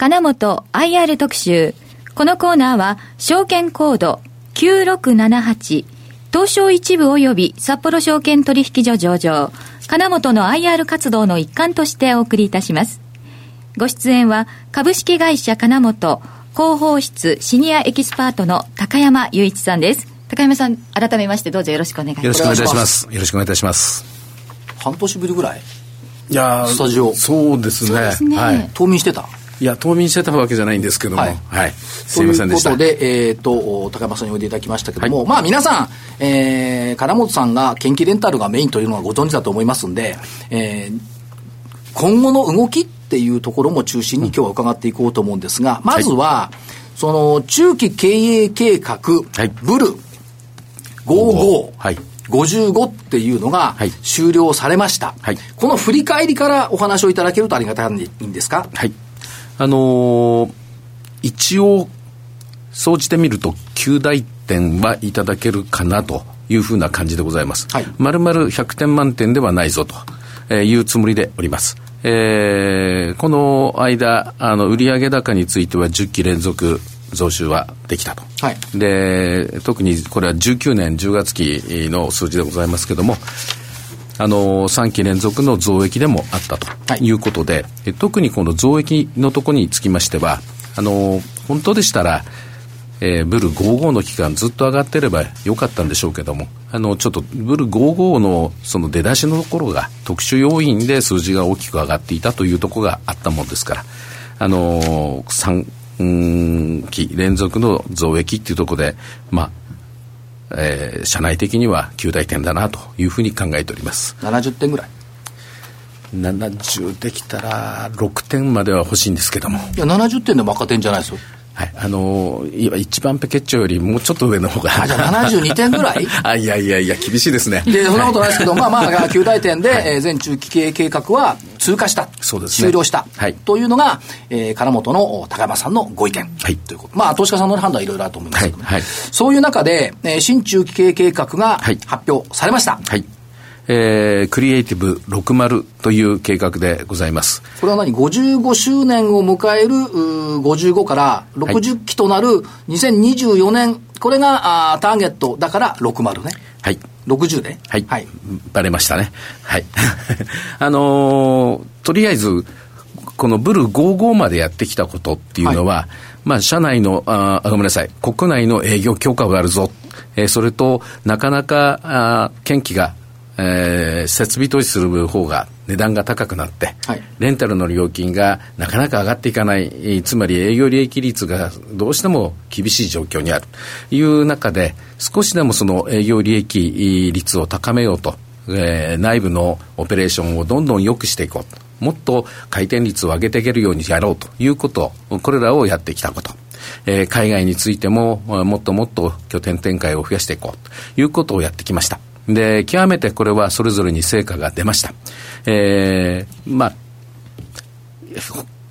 金本 IR 特集。このコーナーは、証券コード9678、東証一部及び札幌証券取引所上場、金本の IR 活動の一環としてお送りいたします。ご出演は、株式会社金本、広報室シニアエキスパートの高山雄一さんです。高山さん、改めましてどうぞよろしくお願いします。よろしくお願いいたします。よろしくお願いいたします。半年ぶりぐらい？いやスタジオ。そうですね。すねはい。冬眠してた？いや、冬眠してたわけじゃないんですけども、はい。はい、すいませんでした。ということで、えっ、ー、と、高山さんにおいでいただきましたけども、はい、まあ皆さん、えー、金本さんが研究レンタルがメインというのはご存知だと思いますんで、えー、今後の動きっていうところも中心に今日は伺っていこうと思うんですが、まずは、はい、その中期経営計画、はい、ブル55、はい、55っていうのが終了されました、はい、この振り返りからお話をいただけるとありがたいんですか？はいあのー、一応、総じてみると、9大点はいただけるかなというふうな感じでございます。はい、丸々100点満点ではないぞというつもりでおります。えー、この間、あの、売上高については10期連続増収はできたと。はい、で、特にこれは19年10月期の数字でございますけれども、あの、3期連続の増益でもあったとい。うことで、はい、特にこの増益のところにつきましては、あの、本当でしたら、えー、ブル55の期間ずっと上がってればよかったんでしょうけども、あの、ちょっとブル55のその出だしのところが特殊要因で数字が大きく上がっていたというところがあったもんですから、あの、3期連続の増益っていうところで、まあ、えー、社内的には9大点だなというふうに考えております。70点ぐらい。70できたら6点までは欲しいんですけども。いや70点でも赤点じゃないですよ。はい、あのー、一番ペケッチョよりもうちょっと上の方が。あ、じゃあ72点ぐらい？あ、いやいやいや、厳しいですね。で、そんなことないですけど、まあまあ、9大点で、はい、えー、全中期経営計画は通過した。そうですね。終了した。はい。というのが、えー、金本の高山さんのご意見。はい。ということ。まあ、投資家さんの判断はいろいろあると思いますけど、ね、はい。はい、そういう中で、えー、新中期経営計画が発表されました。はい。えー、クリエイティブ60という計画でございます。これは何 ?55 周年を迎える55から60期となる2024年、はい、これがあターゲットだから60ね。はい。60ではい。はい。バレましたね。はい。あのー、とりあえず、このブル55までやってきたことっていうのは、はい、まあ、社内の、あごめんなさい、国内の営業強化があるぞ。えー、それと、なかなか、あ研機がえー、設備投資する方が値段が高くなって、はい、レンタルの料金がなかなか上がっていかない、つまり営業利益率がどうしても厳しい状況にあるという中で、少しでもその営業利益率を高めようと、えー、内部のオペレーションをどんどん良くしていこうと。もっと回転率を上げていけるようにやろうということ、これらをやってきたこと。えー、海外についても、もっともっと拠点展開を増やしていこうということをやってきました。で、極めてこれはそれぞれに成果が出ました。えー、まあ、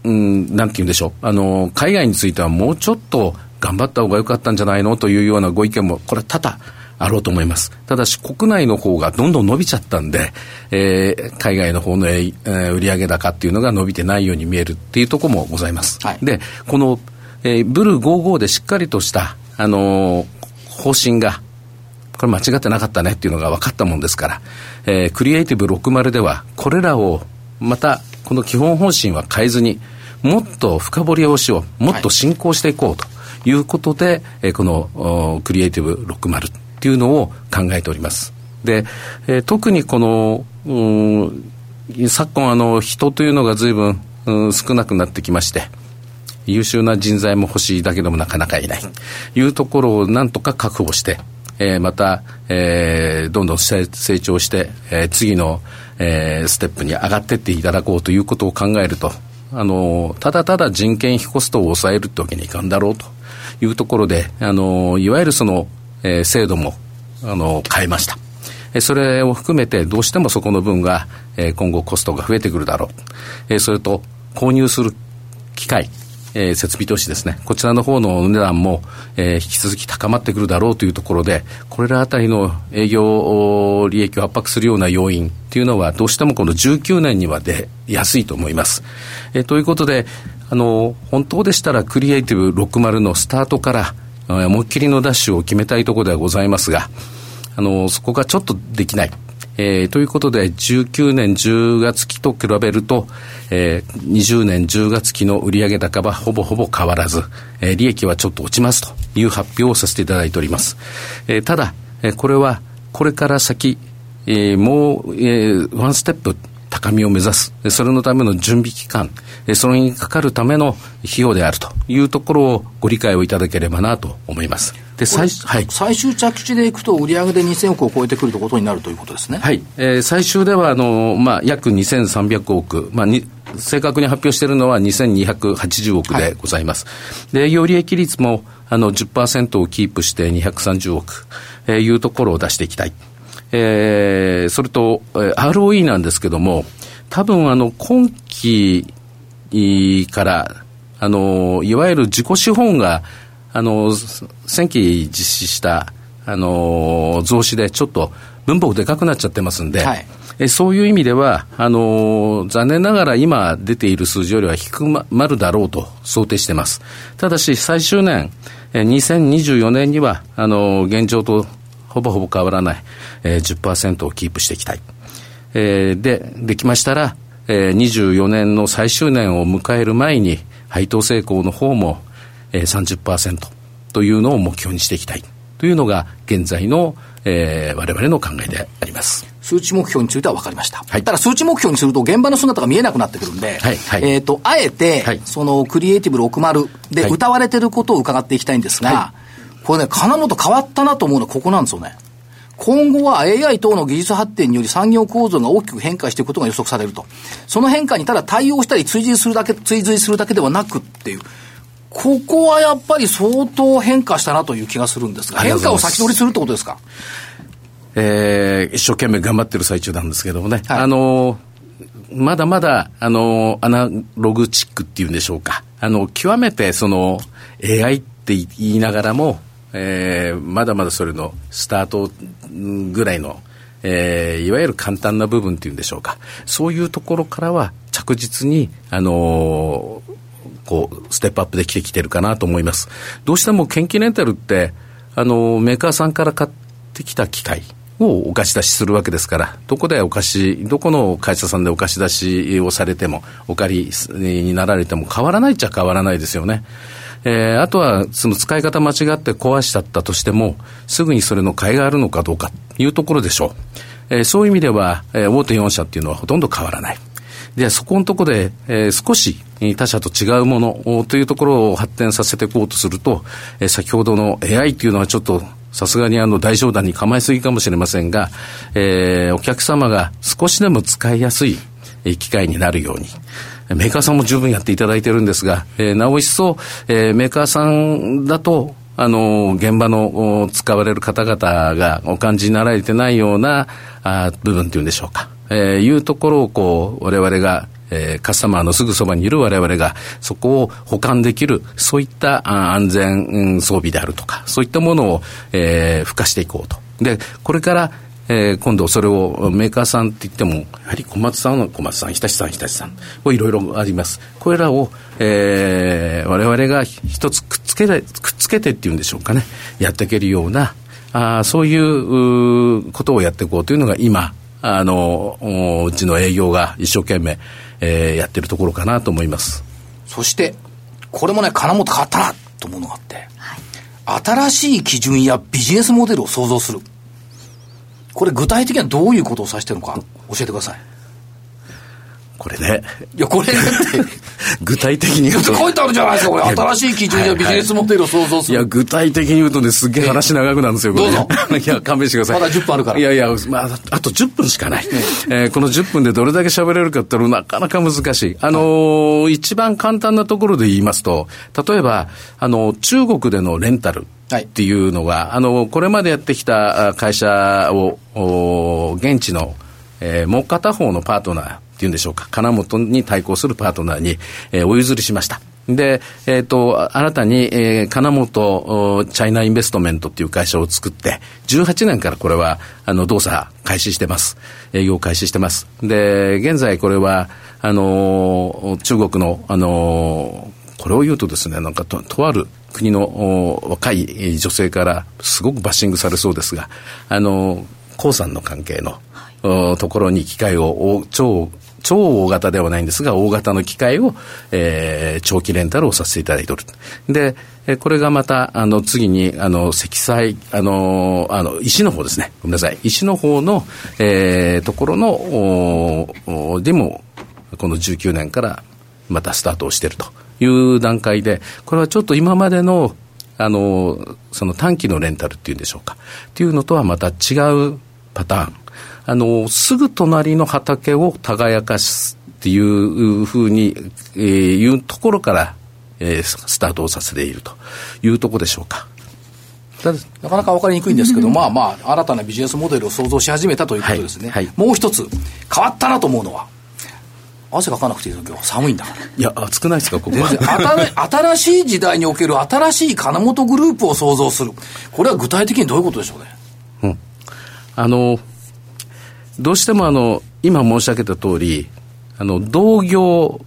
うん、なんて言うんでしょう。あの、海外についてはもうちょっと頑張った方が良かったんじゃないの？というようなご意見も、これ多々あろうと思います。ただし、国内の方がどんどん伸びちゃったんで、えー、海外の方の、えー、売上高っていうのが伸びてないように見えるっていうところもございます。はい、で、この、えー、ブルー55でしっかりとした、あのー、方針がこれ間違ってなかったねっていうのが分かったもんですから、えー、クリエイティブ60では、これらをまた、この基本方針は変えずに、もっと深掘りをしよう、もっと進行していこうということで、はい、えー、このクリエイティブ60っていうのを考えております。で、えー、特にこの、昨今あの人というのが随分、うん、少なくなってきまして、優秀な人材も欲しいだけでもなかなかいない。いうところをなんとか確保して、えー、また、えー、どんどん成長して、えー、次の、えー、ステップに上がっていっていただこうということを考えると、あの、ただただ人件費コストを抑えるってわけにいかんだろうというところで、あの、いわゆるその、えー、制度も、あの、変えました。それを含めてどうしてもそこの分が、今後コストが増えてくるだろう。それと購入する機会、えー、設備投資ですね、こちらの方の値段も、えー、引き続き高まってくるだろうというところで、これらあたりの営業利益を圧迫するような要因っていうのは、どうしてもこの19年には出やすいと思います。えー、ということで、あの、本当でしたらクリエイティブ60のスタートから、思いっきりのダッシュを決めたいところではございますが、あの、そこがちょっとできない。えー、ということで、19年10月期と比べると、えー、20年10月期の売上高はほぼほぼ変わらず、えー、利益はちょっと落ちますという発表をさせていただいております。えー、ただ、えー、これはこれから先、えー、もう、えー、ワンステップ高みを目指す、それのための準備期間、それにかかるための費用であるというところをご理解をいただければなと思います。で最,、はい、最終着地でいくと、売上で2000億を超えてくるということになるということですね。はい、えー、最終ではあの、まあ、約2300億、まあ、に正確に発表しているのは2280億でございます。はい、で営業利益率もあの10%をキープして230億、えー、いうところを出していきたい。えー、それと、えー、ROE なんですけども、多分あの今期からあのいわゆる自己資本があの先期実施したあの増資でちょっと分母でかくなっちゃってますんで、はい、えそういう意味ではあの残念ながら今出ている数字よりは低まるだろうと想定してます。ただし最終年え2024年にはあの現状とほぼほぼ変わらない、えー、10%をキープしていきたい。えー、で、できましたら、えー、24年の最終年を迎える前に、配当成功の方も、えー、30%というのを目標にしていきたいというのが現在の、えー、我々の考えであります。数値目標については分かりました。はい、ただ数値目標にすると現場の姿が見えなくなってくるんで、はいはい、えっ、ー、と、あえて、はい、そのクリエイティブ60で歌われてることを伺っていきたいんですが、はい、これね、金本変わったなと思うのはここなんですよね。今後は AI 等の技術発展により産業構造が大きく変化していくことが予測されると。その変化にただ対応したり追随するだけ、追随するだけではなくっていう。ここはやっぱり相当変化したなという気がするんですが、変化を先取りするってことですか？えー、一生懸命頑張ってる最中なんですけどもね。はい、あのまだまだ、あの、アナログチックっていうんでしょうか。あの、極めてその AI って言いながらも、えー、まだまだそれのスタートぐらいの、えー、いわゆる簡単な部分っていうんでしょうか。そういうところからは着実に、あのー、こう、ステップアップできてきてるかなと思います。どうしても研究レンタルって、あの、メーカーさんから買ってきた機械、をお貸し出しするわけですから、どこでお貸し、どこの会社さんでお貸し出しをされても、お借りになられても変わらないっちゃ変わらないですよね。えー、あとはその使い方間違って壊しちゃったとしても、すぐにそれの買いがあるのかどうかというところでしょう。えー、そういう意味では、えー、大手4社っていうのはほとんど変わらない。で、そこのところで、えー、少し他社と違うものというところを発展させていこうとすると、えー、先ほどの AI というのはちょっとさすがにあの大商談に構えすぎかもしれませんが、えー、お客様が少しでも使いやすい機会になるように、メーカーさんも十分やっていただいてるんですが、えー、なお一層、えー、メーカーさんだと、あの、現場の使われる方々がお感じになられてないようなあ部分っていうんでしょうか。えー、いうところをこう、我々がえー、カスタマーのすぐそばにいる我々がそこを保管できる、そういった安全装備であるとか、そういったものを、えー、付加していこうと。で、これから、えー、今度それをメーカーさんって言っても、やはり小松さんは、小松さん、日立さん、日立さん、こういろいろあります。これらを、えー、我々が一つくっつけて、くっつけてっていうんでしょうかね、やっていけるような、あそういうことをやっていこうというのが今、あの、うちの営業が一生懸命、えー、やってるところかなと思います。そして、これもね、金本変わったなと思うのがあって、はい、新しい基準やビジネスモデルを創造する。これ具体的にはどういうことを指してるのか教えてください。これね。いや、これって。具体的に言うと。書いてあるじゃないですか、これ。新しい基準やビジネスモデルを創造する。いや、具体的に言うとね、すっげえ話長くなるんですよ、どうぞ。いや、勘弁してください。まだ10分あるから。いやいや、まあ、あと10分しかない。えー、この10分でどれだけ喋れるかってのはなかなか難しい。あのーはい、一番簡単なところで言いますと、例えば、あの、中国でのレンタル。っていうのが、はい、あの、これまでやってきた会社を、現地の、えー、もう片方のパートナー、っていうんでしょうか、金本に対抗するパートナーに、えー、お譲りしました。で、えっ、ー、と、新たに、えー、金本チャイナインベストメントっていう会社を作って、18年からこれは、あの、動作開始してます。営業開始してます。で、現在これは、あの、中国の、あの、これを言うとですね、なんかと、とある国の若い女性からすごくバッシングされそうですが、あの、鉱山の関係の、はい、ところに機械を超超大型ではないんですが、大型の機械を、えー、長期レンタルをさせていただいておる。で、えこれがまた、あの、次に、あの、積載、あの、あの、石の方ですね。ごめんなさい。石の方の、えー、ところの、おでも、この19年からまたスタートをしているという段階で、これはちょっと今までの、あの、その短期のレンタルっていうんでしょうか。っていうのとはまた違うパターン。あの、すぐ隣の畑を耕かすっていうふうに、えー、いうところから、えー、スタートをさせているというところでしょうか。なかなか分かりにくいんですけど、まあまあ、新たなビジネスモデルを創造し始めたということですね。はいはい、もう一つ、変わったなと思うのは、汗かかなくていいの今日寒いんだから。いや、暑くないですか、ここは。新しい時代における新しい金本グループを創造する。これは具体的にどういうことでしょうね。うん。あの、どうしてもあの、今申し上げた通り、あの、同業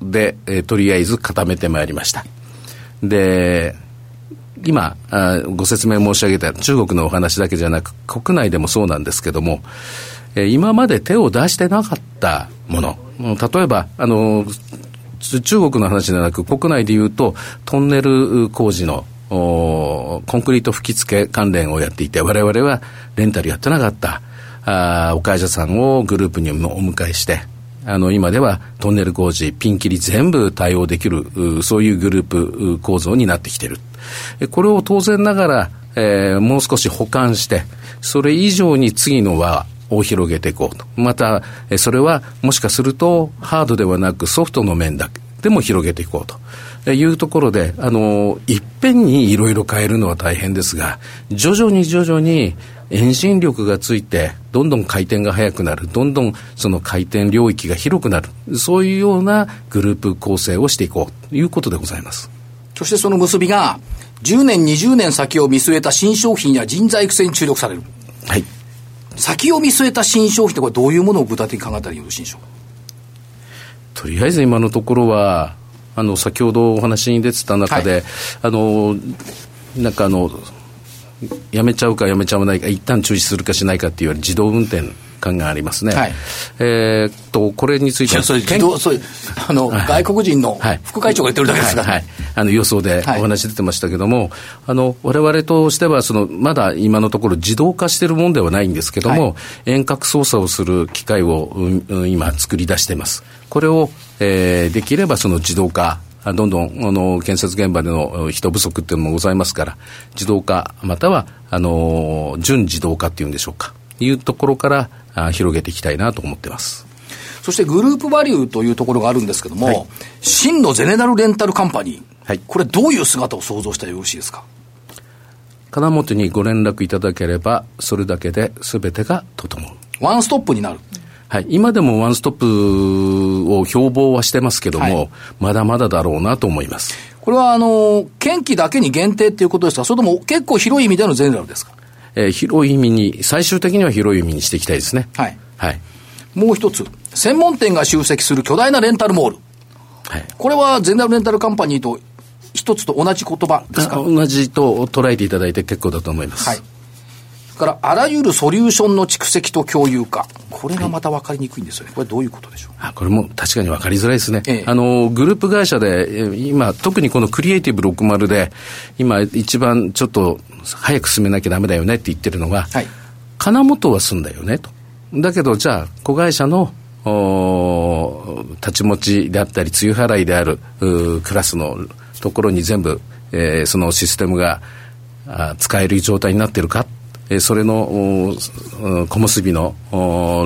で、えー、とりあえず固めてまいりました。で、今あ、ご説明申し上げた中国のお話だけじゃなく、国内でもそうなんですけども、えー、今まで手を出してなかったもの、例えば、あの、中国の話ではなく、国内でいうと、トンネル工事のコンクリート吹き付け関連をやっていて、我々はレンタルやってなかった。あお会社さんをグループにお迎えして、あの、今ではトンネル工事、ピンキリ全部対応できる、そういうグループ構造になってきている。これを当然ながら、えー、もう少し保管して、それ以上に次の輪を広げていこうと。また、それはもしかするとハードではなくソフトの面だけでも広げていこうと。いうところで、あの、いっぺんにいろいろ変えるのは大変ですが、徐々に徐々に、エンジン力がついて、どんどん回転が速くなる、どんどんその回転領域が広くなる、そういうようなグループ構成をしていこうということでございます。そしてその結びが、10年、20年先を見据えた新商品や人材育成に注力される。はい。先を見据えた新商品ってこれどういうものを具体的に考えたらよろしいでしょうかとりあえず今のところは、あの、先ほどお話に出てた中で、はい、あの、なんかあの、やめちゃうかやめちゃわないか、一旦中止するかしないかっていうより自動運転感がありますね。はい、えー、っと、これについては。それ、それ、あの、はい、外国人の副会長が言ってるだけですかはい、はい、あの、予想でお話出てましたけども、はい、あの、我々としては、その、まだ今のところ自動化しているもんではないんですけども、遠隔操作をする機械を、うん、今作り出しています。これを、えー、できればその自動化どんどんあの建設現場での人不足っていうのもございますから、自動化、またはあの準自動化っていうんでしょうか、いうところからあ広げていきたいなと思ってます。そしてグループバリューというところがあるんですけども、はい、真のゼネラルレンタルカンパニー、はい、これ、どういう姿を想像したらよろしいですか？金本にご連絡いただければ、それだけで全てが整う。ワンストップになる。はい、今でもワンストップを標榜はしてますけども、はい、まだまだだろうなと思います。これは、あの、県機だけに限定っていうことですか？それとも結構広い意味でのゼネラルですか？えー、広い意味に、最終的には広い意味にしていきたいですね。はい。はい。もう一つ、専門店が集積する巨大なレンタルモール。はい。これはゼネラルレンタルカンパニーと一つと同じ言葉ですか？同じと捉えていただいて結構だと思います。はい。からあらゆるソリューションの蓄積と共有化、これがまた分かりにくいんですよね、これ、どういうことでしょう？あこれも確かに分かりづらいですね、ええ、あのグループ会社で、今、特にこのクリエイティブ60で、今、一番ちょっと早く進めなきゃだめだよねって言ってるのが、はい、金本は済んだよねと。だけど、じゃあ、子会社のお立ち持ちであったり、梅雨払いであるクラスのところに全部、えー、そのシステムがあ使える状態になってるか。えそれの小結の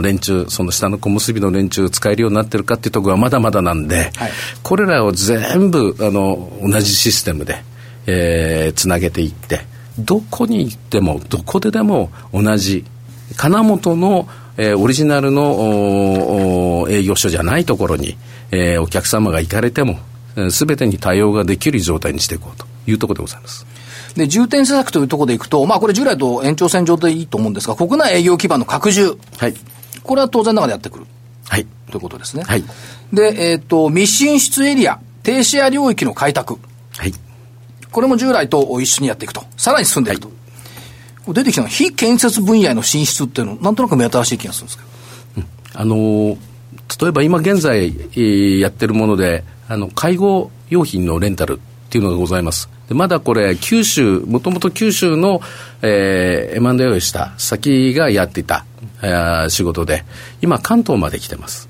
連中、その下の小結の連中使えるようになってるかっていうところはまだまだなんで、はい、これらを全部あの同じシステムで、えー、つなげていって、どこに行っても、どこででも同じ、金本の、えー、オリジナルの営業所じゃないところに、えー、お客様が行かれても、すべてに対応ができる状態にしていこうというところでございます。で、重点施策というところでいくと、まあこれ従来と延長線上でいいと思うんですが、国内営業基盤の拡充。はい。これは当然ながらやってくる。はい。ということですね。はい。で、えっ、ー、と、密進出エリア、停止や領域の開拓。はい。これも従来と一緒にやっていくと。さらに進んでいくと。はい、出てきたのは非建設分野への進出っていうの、なんとなく目新しい気がするんですけど。うん、あのー、例えば今現在、えー、やってるもので、あの、介護用品のレンタルっていうのがございます。でまだこれ、九州、もともと九州の、えー、M&A をした先がやっていた、えー、仕事で、今、関東まで来てます。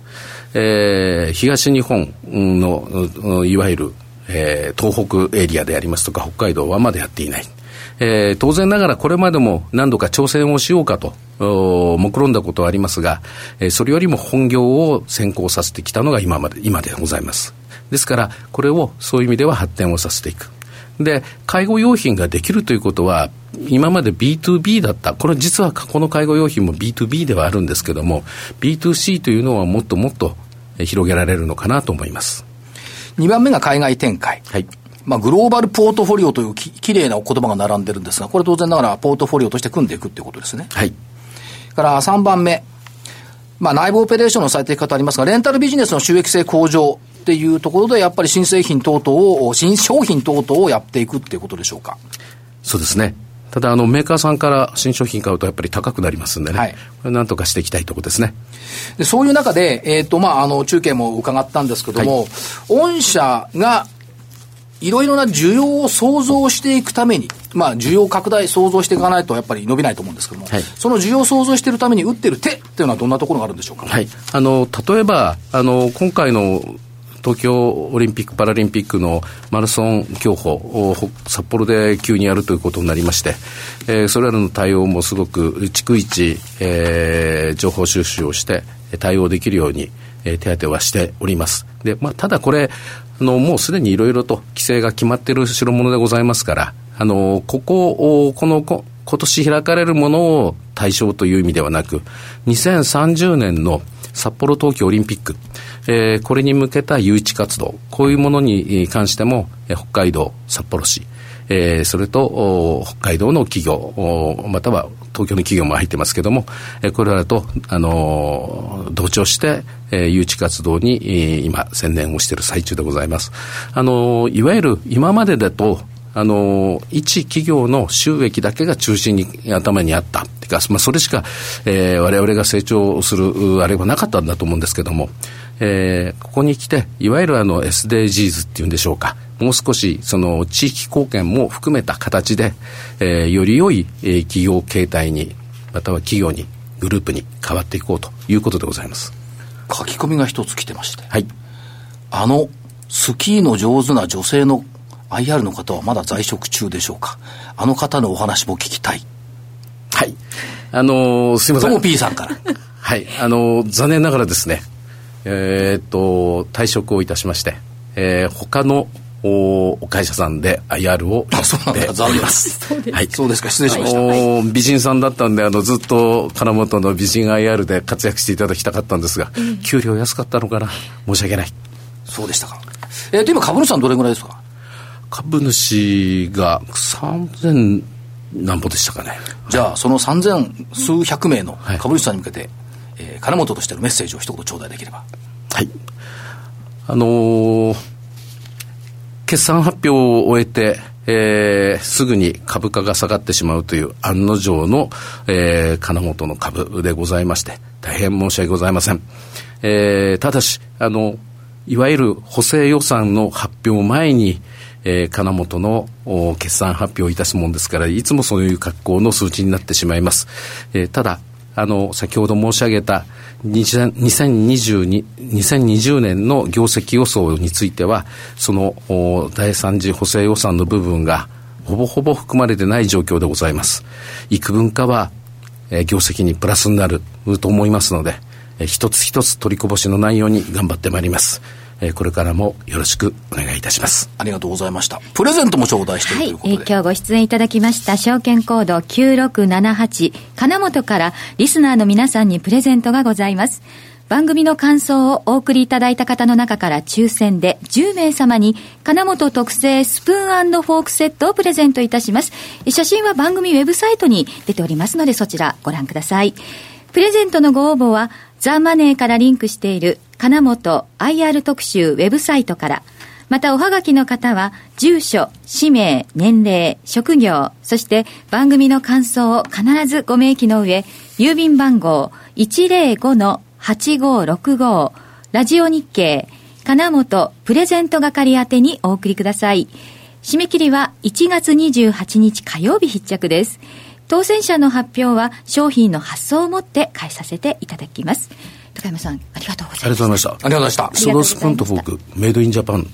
えー、東日本の、いわゆる、えー、東北エリアでありますとか、北海道はまだやっていない。えー、当然ながらこれまでも何度か挑戦をしようかと、目論んだことはありますが、えー、それよりも本業を先行させてきたのが今まで、今でございます。ですから、これをそういう意味では発展をさせていく。で、介護用品ができるということは、今まで B2B だった。これ実は過去の介護用品も B2B ではあるんですけども、B2C というのはもっともっと広げられるのかなと思います。2番目が海外展開。はい。まあ、グローバルポートフォリオというききれいな言葉が並んでるんですが、これ当然ながらポートフォリオとして組んでいくっていうことですね。はい。から3番目。まあ、内部オペレーションの最適化とありますが、レンタルビジネスの収益性向上っていうところで、やっぱり新製品等々を、新商品等々をやっていくっていうことでしょうか。そうですね。ただ、あの、メーカーさんから新商品買うとやっぱり高くなりますんでね。はい。これなんとかしていきたいところですね。で、そういう中で、えっ、ー、と、まあ、あの、中継も伺ったんですけども、はい、御社がいろいろな需要を創造していくために、まあ、需要拡大、創造していかないとやっぱり伸びないと思うんですけども、はい、その需要を創造しているために打ってる手っていうのはどんなところがあるんでしょうか、はい、あの例えばあの、今回の東京オリンピック・パラリンピックのマラソン競歩を札幌で急にやるということになりまして、えー、それらの対応もすごく逐一、えー、情報収集をして対応できるように、えー、手当てはしております。で、まあ、ただこれ、あの、もうすでにいろいろと規制が決まっている代物でございますから、あの、ここを、この、今年開かれるものを対象という意味ではなく、2030年の札幌冬季オリンピック、えー、これに向けた誘致活動、こういうものに関しても、え北海道、札幌市、えー、それと北海道の企業、または東京の企業も入ってますけども、えー、これらと、あのー、同調して、えー、誘致活動に、えー、今、専念をしている最中でございます。あのー、いわゆる今までだと、あの、一企業の収益だけが中心に頭にあった。ってか、まあ、それしか、えー、我々が成長する、あれはなかったんだと思うんですけども、えー、ここに来て、いわゆるあの SDGs っていうんでしょうか、もう少しその地域貢献も含めた形で、えー、より良い、えー、企業形態に、または企業に、グループに変わっていこうということでございます。書き込みが一つ来てまして。はい。あの、スキーの上手な女性の IR の方はまだ在職中でしょうかあの方のお話も聞きたい。はい。あのー、すみません。P さんから。はい。あのー、残念ながらですね、えー、っと、退職をいたしまして、えー、他のお会社さんで IR をやっております。はい。そうですか、失礼しました。美人さんだったんで、あの、ずっと金本の美人 IR で活躍していただきたかったんですが、うん、給料安かったのかな？申し訳ない。そうでしたか。えー、で、今株主さんどれぐらいですか？株主が3000何歩でしたかね。じゃあ、その3000数百名の株主さんに向けて、はいえー、金本としてのメッセージを一言頂戴できれば。はい。あのー、決算発表を終えて、えー、すぐに株価が下がってしまうという案の定の、えー、金本の株でございまして、大変申し訳ございません。えー、ただし、あの、いわゆる補正予算の発表前に、えー、金本の決算発表いたすもんですから、いつもそういう格好の数値になってしまいます。えー、ただ、あの、先ほど申し上げた2020年の業績予想については、その第三次補正予算の部分がほぼほぼ含まれてない状況でございます。幾分かは、えー、業績にプラスになると思いますので、えー、一つ一つ取りこぼしのないように頑張ってまいります。えー、これからもよろしくお願いいたします。ありがとうございました。プレゼントも頂戴しているということで。はい、えー、今日ご出演いただきました証券コード9678金本からリスナーの皆さんにプレゼントがございます。番組の感想をお送りいただいた方の中から抽選で10名様に金本特製スプーンフォークセットをプレゼントいたします。写真は番組ウェブサイトに出ておりますのでそちらご覧ください。プレゼントのご応募はザ・マネーからリンクしている金本 IR 特集ウェブサイトからまたおはがきの方は、住所、氏名、年齢、職業、そして番組の感想を必ずご明記の上、郵便番号105-8565、ラジオ日経、金本プレゼント係宛てにお送りください。締め切りは1月28日火曜日必着です。当選者の発表は商品の発送をもって返させていただきます。高山さん、ありがとうございました。ありがとうございました。ありがとうございました。ソロスプーンとフォーク、メイドインジャパン。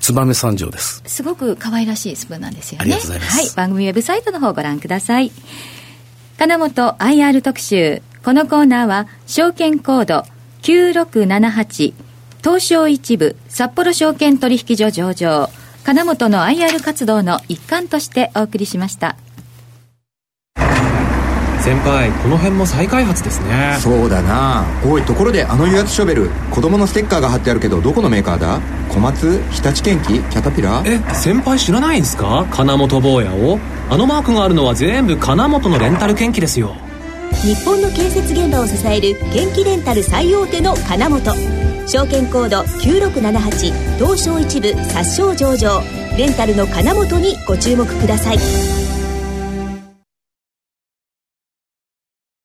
燕三条ですすごく可愛らしいスプーンなんですよねありがとうございます、はい、番組ウェブサイトの方をご覧ください金本 IR 特集このコーナーは証券コード9678東証一部札幌証券取引所上場金本の IR 活動の一環としてお送りしました先輩この辺も再開発ですね。そうだな。おいところであの油圧ショベル子供のステッカーが貼ってあるけどどこのメーカーだ？小松日立建機キャタピラ？ーえ先輩知らないんですか？金本坊やを？あのマークがあるのは全部金本のレンタル建機ですよ。日本の建設現場を支える建機レンタル最大手の金本。証券コード9678東証一部殺傷上場。レンタルの金本にご注目ください